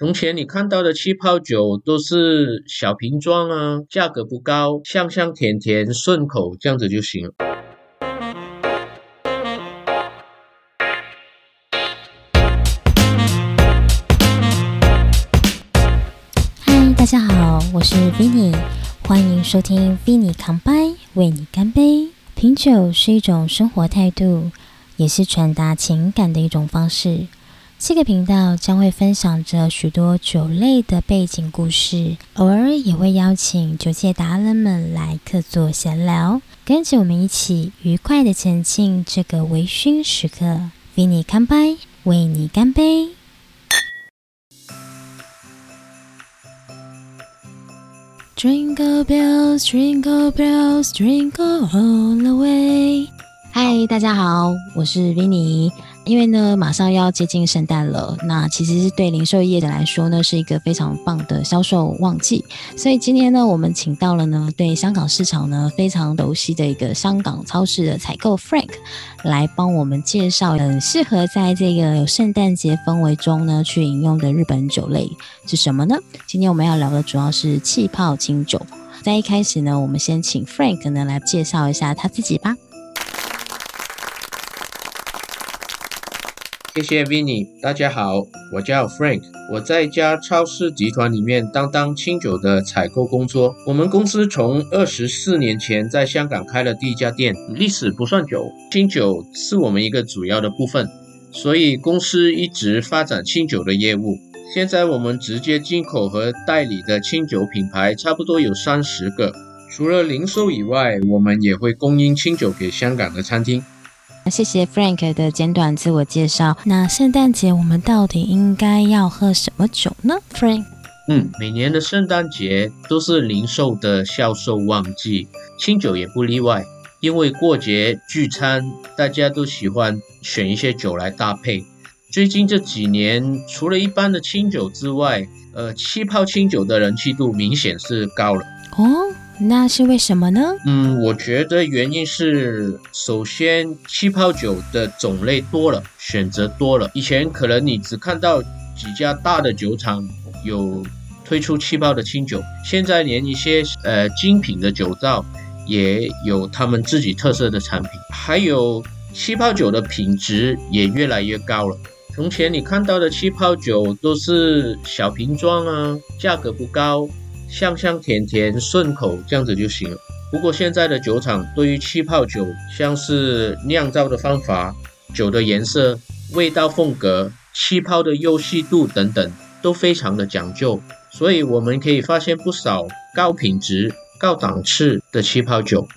从前你看到的气泡酒都是小瓶装啊，价格不高，香香甜甜，顺口，这样子就行了。嗨，大家好，我是 Vinny，欢迎收听 Vinny 康拜，为你干杯。品酒是一种生活态度，也是传达情感的一种方式。这个频道将会分享着许多酒类的背景故事，偶尔也会邀请酒界达人们来客座闲聊，跟着我们一起愉快的前进这个微醺时刻。为你干杯，为你干杯。Jingle bells, jingle bells, jingle all the way。嗨，大家好，我是 Vinny。因为呢，马上要接近圣诞了，那其实是对零售业的来说呢，是一个非常棒的销售旺季。所以今天呢，我们请到了呢，对香港市场呢非常熟悉的一个香港超市的采购 Frank，来帮我们介绍很适合在这个有圣诞节氛围中呢去饮用的日本酒类是什么呢？今天我们要聊的主要是气泡清酒。在一开始呢，我们先请 Frank 呢来介绍一下他自己吧。谢谢 Vinny，大家好，我叫 Frank，我在一家超市集团里面当当清酒的采购工作。我们公司从二十四年前在香港开了第一家店，历史不算久，清酒是我们一个主要的部分，所以公司一直发展清酒的业务。现在我们直接进口和代理的清酒品牌差不多有三十个，除了零售以外，我们也会供应清酒给香港的餐厅。谢谢 Frank 的简短自我介绍。那圣诞节我们到底应该要喝什么酒呢？Frank，嗯，每年的圣诞节都是零售的销售旺季，清酒也不例外。因为过节聚餐，大家都喜欢选一些酒来搭配。最近这几年，除了一般的清酒之外，呃，气泡清酒的人气度明显是高了。哦。那是为什么呢？嗯，我觉得原因是，首先气泡酒的种类多了，选择多了。以前可能你只看到几家大的酒厂有推出气泡的清酒，现在连一些呃精品的酒造也有他们自己特色的产品。还有气泡酒的品质也越来越高了。从前你看到的气泡酒都是小瓶装啊，价格不高。香香甜甜顺口，这样子就行了。不过现在的酒厂对于气泡酒，像是酿造的方法、酒的颜色、味道风格、气泡的幼细度等等，都非常的讲究。所以我们可以发现不少高品质、高档次的气泡酒。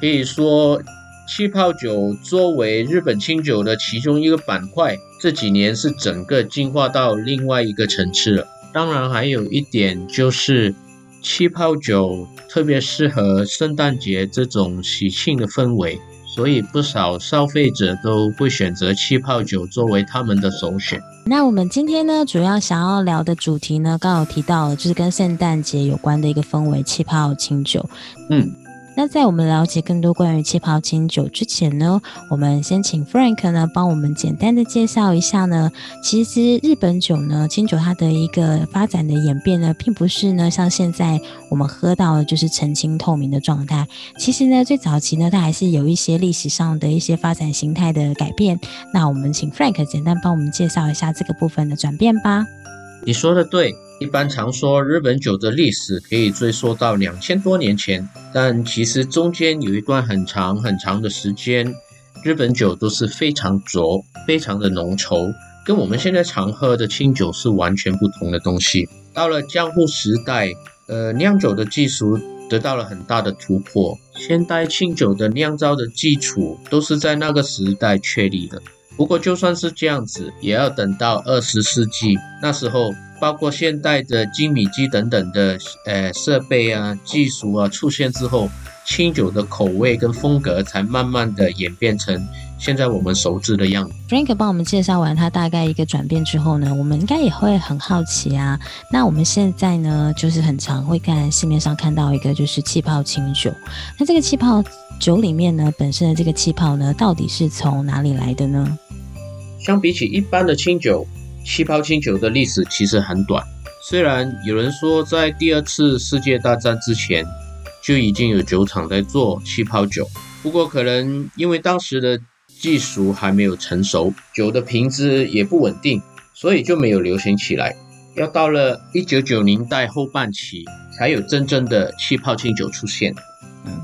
可以说，气泡酒作为日本清酒的其中一个板块，这几年是整个进化到另外一个层次了。当然，还有一点就是。气泡酒特别适合圣诞节这种喜庆的氛围，所以不少消费者都会选择气泡酒作为他们的首选。那我们今天呢，主要想要聊的主题呢，刚好提到了，就是跟圣诞节有关的一个氛围——气泡清酒。嗯。那在我们了解更多关于气泡清酒之前呢，我们先请 Frank 呢帮我们简单的介绍一下呢。其实日本酒呢，清酒它的一个发展的演变呢，并不是呢像现在我们喝到的就是澄清透明的状态。其实呢，最早期呢，它还是有一些历史上的一些发展形态的改变。那我们请 Frank 简单帮我们介绍一下这个部分的转变吧。你说的对。一般常说日本酒的历史可以追溯到两千多年前，但其实中间有一段很长很长的时间，日本酒都是非常浊、非常的浓稠，跟我们现在常喝的清酒是完全不同的东西。到了江户时代，呃，酿酒的技术得到了很大的突破，现代清酒的酿造的基础都是在那个时代确立的。不过就算是这样子，也要等到二十世纪那时候。包括现代的精米机等等的呃设备啊、技术啊出现之后，清酒的口味跟风格才慢慢的演变成现在我们熟知的样子。Frank 帮我们介绍完它大概一个转变之后呢，我们应该也会很好奇啊。那我们现在呢，就是很常会看市面上看到一个就是气泡清酒。那这个气泡酒里面呢，本身的这个气泡呢，到底是从哪里来的呢？相比起一般的清酒。气泡清酒的历史其实很短，虽然有人说在第二次世界大战之前就已经有酒厂在做气泡酒，不过可能因为当时的技术还没有成熟，酒的瓶子也不稳定，所以就没有流行起来。要到了一九九零代后半期，才有真正的气泡清酒出现。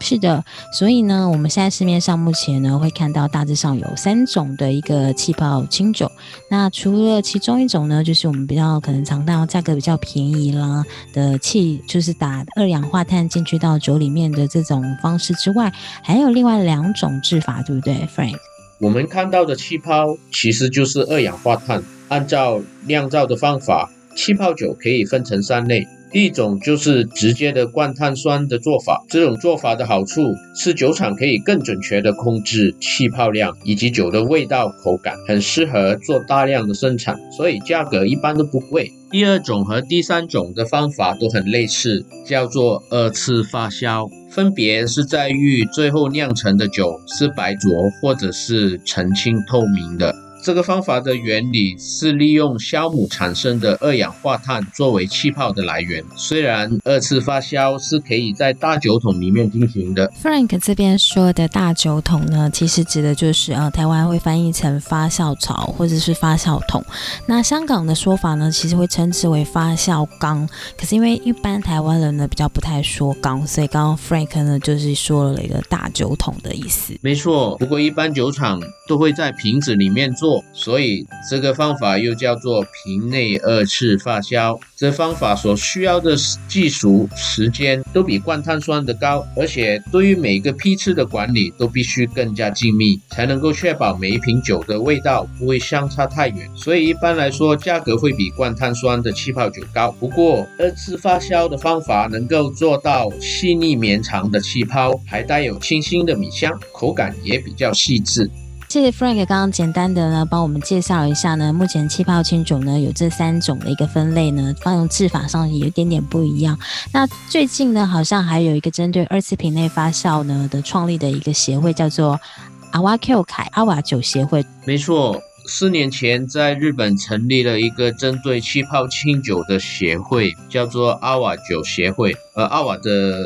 是的，所以呢，我们现在市面上目前呢会看到大致上有三种的一个气泡清酒。那除了其中一种呢，就是我们比较可能尝到价格比较便宜啦的气，就是打二氧化碳进去到酒里面的这种方式之外，还有另外两种制法，对不对，Frank？我们看到的气泡其实就是二氧化碳。按照酿造的方法，气泡酒可以分成三类。一种就是直接的灌碳酸的做法，这种做法的好处是酒厂可以更准确的控制气泡量以及酒的味道口感，很适合做大量的生产，所以价格一般都不贵。第二种和第三种的方法都很类似，叫做二次发酵，分别是在于最后酿成的酒是白浊或者是澄清透明的。这个方法的原理是利用酵母产生的二氧化碳作为气泡的来源。虽然二次发酵是可以在大酒桶里面进行的。Frank 这边说的大酒桶呢，其实指的就是呃，台湾会翻译成发酵槽或者是发酵桶。那香港的说法呢，其实会称之为发酵缸。可是因为一般台湾人呢比较不太说缸，所以刚刚 Frank 呢就是说了一个大酒桶的意思。没错，不过一般酒厂都会在瓶子里面做。所以这个方法又叫做瓶内二次发酵。这方法所需要的技术时间都比灌碳酸的高，而且对于每个批次的管理都必须更加精密，才能够确保每一瓶酒的味道不会相差太远。所以一般来说，价格会比灌碳酸的气泡酒高。不过二次发酵的方法能够做到细腻绵长的气泡，还带有清新的米香，口感也比较细致。谢谢 Frank 刚刚简单的呢帮我们介绍了一下呢，目前气泡清酒呢有这三种的一个分类呢，放用制法上有一点点不一样。那最近呢，好像还有一个针对二次瓶内发酵呢的创立的一个协会，叫做阿瓦 Q 凯阿瓦酒协会。没错，四年前在日本成立了一个针对气泡清酒的协会，叫做阿瓦酒协会。而阿瓦的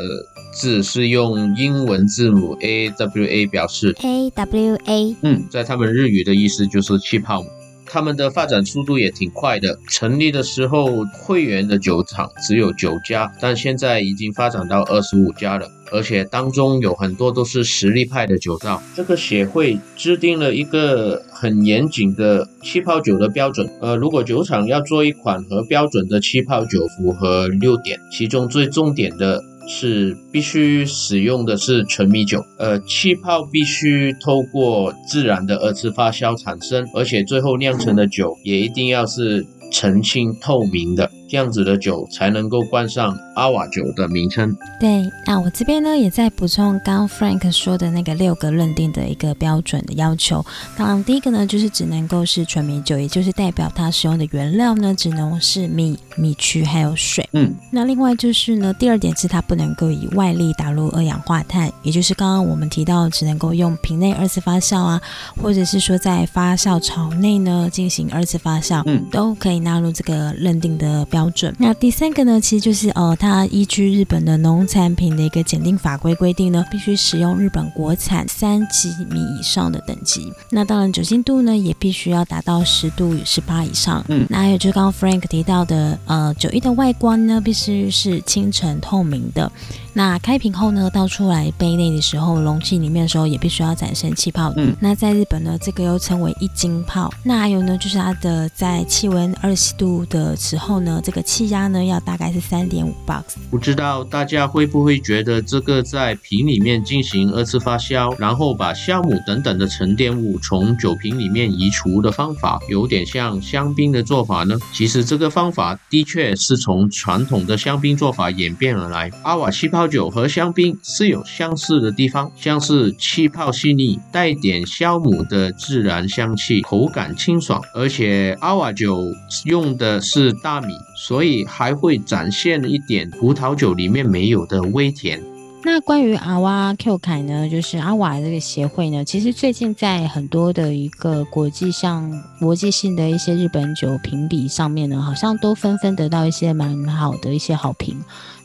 字是用英文字母 A W A 表示，A W A，嗯，在他们日语的意思就是气泡。他们的发展速度也挺快的，成立的时候会员的酒厂只有九家，但现在已经发展到二十五家了，而且当中有很多都是实力派的酒造。这个协会制定了一个很严谨的气泡酒的标准，呃，如果酒厂要做一款和标准的气泡酒，符合六点，其中最重点的。是必须使用的是纯米酒，呃，气泡必须透过自然的二次发酵产生，而且最后酿成的酒也一定要是澄清透明的。这样子的酒才能够冠上阿瓦酒的名称。对，那我这边呢也在补充刚 Frank 说的那个六个认定的一个标准的要求。当然，第一个呢就是只能够是纯米酒，也就是代表它使用的原料呢只能是米、米曲还有水。嗯，那另外就是呢，第二点是它不能够以外力打入二氧化碳，也就是刚刚我们提到只能够用瓶内二次发酵啊，或者是说在发酵槽内呢进行二次发酵，嗯，都可以纳入这个认定的标。标准。那第三个呢，其实就是呃，它依据日本的农产品的一个检定法规规定呢，必须使用日本国产三级米以上的等级。那当然酒精度呢，也必须要达到十度十八以上。嗯，那还有就是刚刚 Frank 提到的，呃，酒液的外观呢，必须是清澈透明的。那开瓶后呢，倒出来杯内的时候，容器里面的时候也必须要产生气泡。嗯，那在日本呢，这个又称为一斤泡。那还有呢，就是它的在气温二十度的时候呢，这个气压呢要大概是三点五 box。不知道大家会不会觉得这个在瓶里面进行二次发酵，然后把酵母等等的沉淀物从酒瓶里面移除的方法，有点像香槟的做法呢？其实这个方法的确是从传统的香槟做法演变而来。阿瓦气泡。酒和香槟是有相似的地方，像是气泡细腻，带点酵母的自然香气，口感清爽。而且阿瓦酒用的是大米，所以还会展现一点葡萄酒里面没有的微甜。那关于阿瓦 Q 凯呢，就是阿瓦这个协会呢，其实最近在很多的一个国际上国际性的一些日本酒评比上面呢，好像都纷纷得到一些蛮好的一些好评。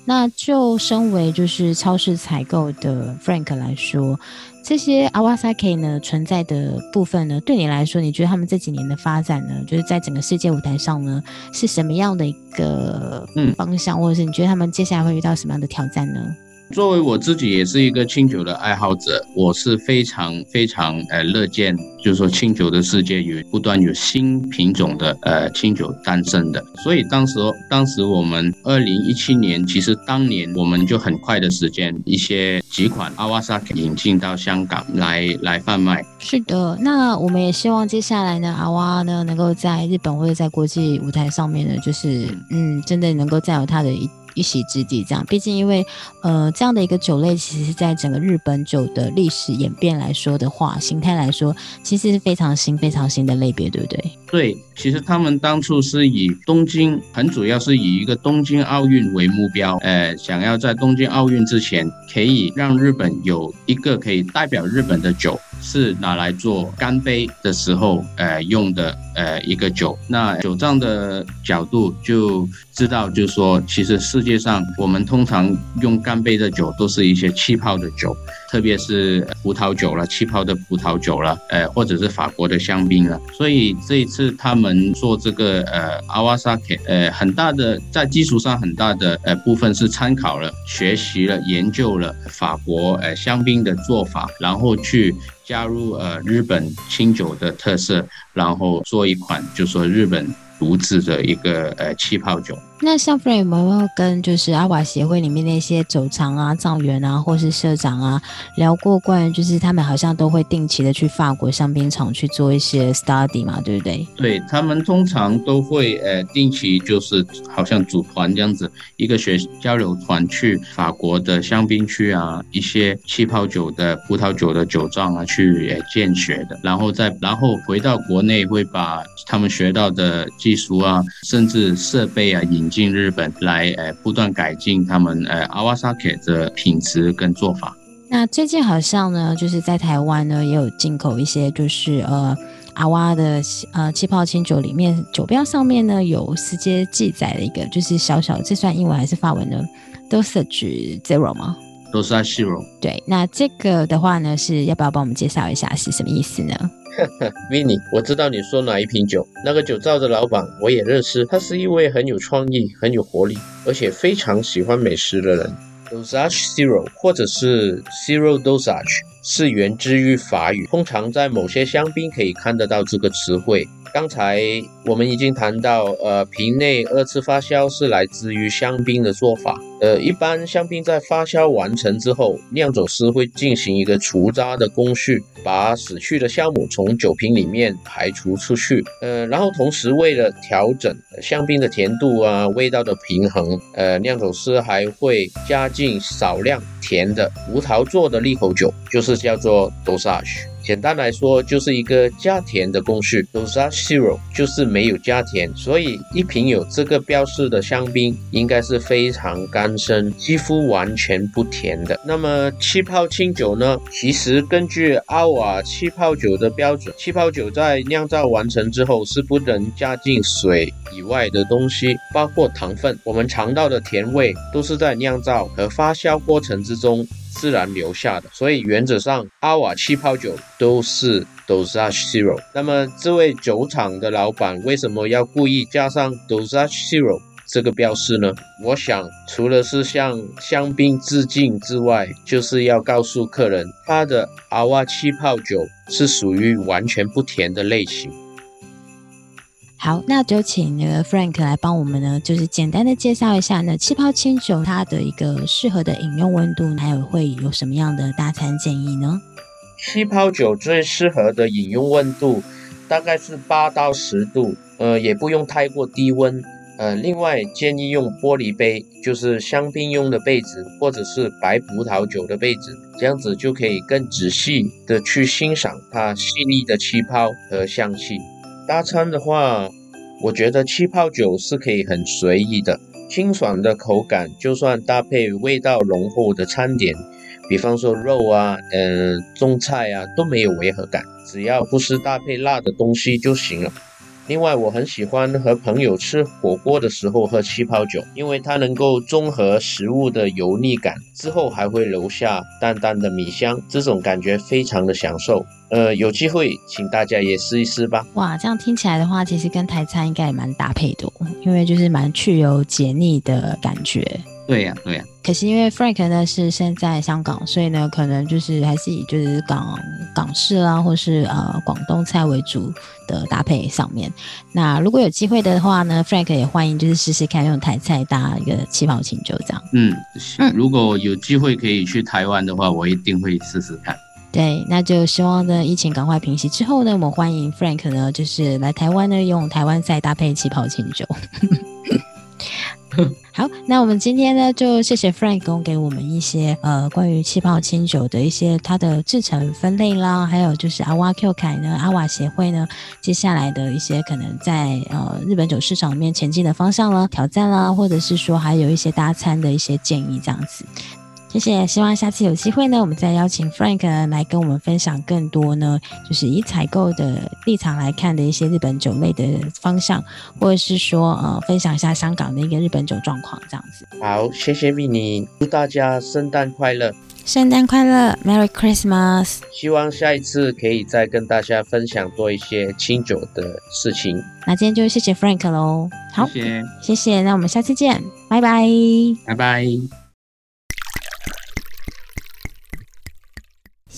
那就身为就是超市采购的 Frank 来说，这些 Awasaki 呢存在的部分呢，对你来说，你觉得他们这几年的发展呢，就是在整个世界舞台上呢，是什么样的一个方向，或者是你觉得他们接下来会遇到什么样的挑战呢？作为我自己也是一个清酒的爱好者，我是非常非常呃乐见，就是说清酒的世界有不断有新品种的呃清酒诞生的。所以当时当时我们二零一七年，其实当年我们就很快的时间，一些几款阿瓦萨引进到香港来来贩卖。是的，那我们也希望接下来呢，阿瓦呢能够在日本或者在国际舞台上面呢，就是嗯，真的能够占有它的一。一席之地，这样，毕竟因为，呃，这样的一个酒类，其实在整个日本酒的历史演变来说的话，形态来说，其实是非常新、非常新的类别，对不对？对，其实他们当初是以东京，很主要是以一个东京奥运为目标，呃，想要在东京奥运之前，可以让日本有一个可以代表日本的酒，是拿来做干杯的时候，呃，用的，呃，一个酒。那酒账的角度就知道，就是说，其实是世界上我们通常用干杯的酒，都是一些气泡的酒。特别是葡萄酒了，气泡的葡萄酒了，呃，或者是法国的香槟了。所以这一次他们做这个呃阿瓦萨克，呃，很大的在基础上很大的呃部分是参考了、学习了、研究了法国呃香槟的做法，然后去加入呃日本清酒的特色，然后做一款就说日本独自的一个呃气泡酒。那像 f r e 有没有跟就是阿瓦协会里面那些酒厂啊、藏员啊，或是社长啊聊过关于就是他们好像都会定期的去法国香槟厂去做一些 study 嘛，对不对？对他们通常都会呃定期就是好像组团这样子，一个学交流团去法国的香槟区啊，一些气泡酒的葡萄酒的酒庄啊去呃见学的，然后再然后回到国内会把他们学到的技术啊，甚至设备啊引。进日本来，呃，不断改进他们呃阿瓦萨克的品质跟做法。那最近好像呢，就是在台湾呢也有进口一些，就是呃阿瓦的呃气泡清酒，里面酒标上面呢有直接记载的一个，就是小小，这算英文还是法文呢？Dosage Zero 吗？Dosage Zero。对，那这个的话呢，是要不要帮我们介绍一下是什么意思呢 Vinny，我知道你说哪一瓶酒，那个酒造的老板我也认识，他是一位很有创意、很有活力，而且非常喜欢美食的人。Dosage Zero 或者是 Zero Dosage 是源自于法语，通常在某些香槟可以看得到这个词汇。刚才我们已经谈到，呃，瓶内二次发酵是来自于香槟的做法。呃，一般香槟在发酵完成之后，酿酒师会进行一个除渣的工序，把死去的酵母从酒瓶里面排除出去。呃，然后同时为了调整香槟的甜度啊、味道的平衡，呃，酿酒师还会加进少量甜的无桃做的利口酒，就是叫做 dosage。简单来说，就是一个加甜的工序 Dosa Zero 就是没有加甜，所以一瓶有这个标识的香槟应该是非常干身，几乎完全不甜的。那么气泡清酒呢？其实根据阿瓦气泡酒的标准，气泡酒在酿造完成之后是不能加进水以外的东西，包括糖分。我们尝到的甜味都是在酿造和发酵过程之中。自然留下的，所以原则上阿瓦气泡酒都是 dosage zero。那么这位酒厂的老板为什么要故意加上 dosage zero 这个标识呢？我想除了是向香槟致敬之外，就是要告诉客人，他的阿瓦气泡酒是属于完全不甜的类型。好，那就请那个 Frank 来帮我们呢，就是简单的介绍一下呢，气泡清酒它的一个适合的饮用温度，还有会有什么样的大餐建议呢？气泡酒最适合的饮用温度大概是八到十度，呃，也不用太过低温。呃，另外建议用玻璃杯，就是香槟用的杯子，或者是白葡萄酒的杯子，这样子就可以更仔细的去欣赏它细腻的气泡和香气。搭餐的话，我觉得气泡酒是可以很随意的，清爽的口感，就算搭配味道浓厚的餐点，比方说肉啊，嗯，中菜啊，都没有违和感，只要不是搭配辣的东西就行了。另外，我很喜欢和朋友吃火锅的时候喝气泡酒，因为它能够中和食物的油腻感，之后还会留下淡淡的米香，这种感觉非常的享受。呃，有机会请大家也试一试吧。哇，这样听起来的话，其实跟台餐应该也蛮搭配的，因为就是蛮去油解腻的感觉。对呀，对呀。可是因为 Frank 呢是现在香港，所以呢可能就是还是以就是港港式啦，或是呃广东菜为主的搭配上面。那如果有机会的话呢，Frank 也欢迎就是试试看用台菜搭一个气泡清酒这样。嗯嗯，如果有机会可以去台湾的话，我一定会试试看。对，那就希望呢疫情赶快平息之后呢，我们欢迎 Frank 呢就是来台湾呢用台湾菜搭配气泡清酒。好，那我们今天呢，就谢谢 Frank 供给我们一些呃关于气泡清酒的一些它的制成分类啦，还有就是阿瓦 Q 凯呢阿瓦协会呢接下来的一些可能在呃日本酒市场里面前进的方向啦、挑战啦，或者是说还有一些搭餐的一些建议这样子。谢谢，希望下次有机会呢，我们再邀请 Frank 来跟我们分享更多呢，就是以采购的立场来看的一些日本酒类的方向，或者是说呃，分享一下香港的一个日本酒状况这样子。好，谢谢 v i n n 祝大家圣诞快乐，圣诞快乐，Merry Christmas。希望下一次可以再跟大家分享多一些清酒的事情。那今天就谢谢 Frank 喽，好，谢谢，谢谢，那我们下次见，拜拜，拜拜。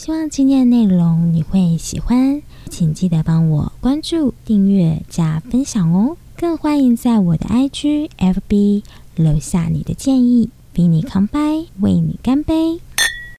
希望今天的内容你会喜欢，请记得帮我关注、订阅、加分享哦！更欢迎在我的 IG、FB 留下你的建议，比你康拜，为你干杯。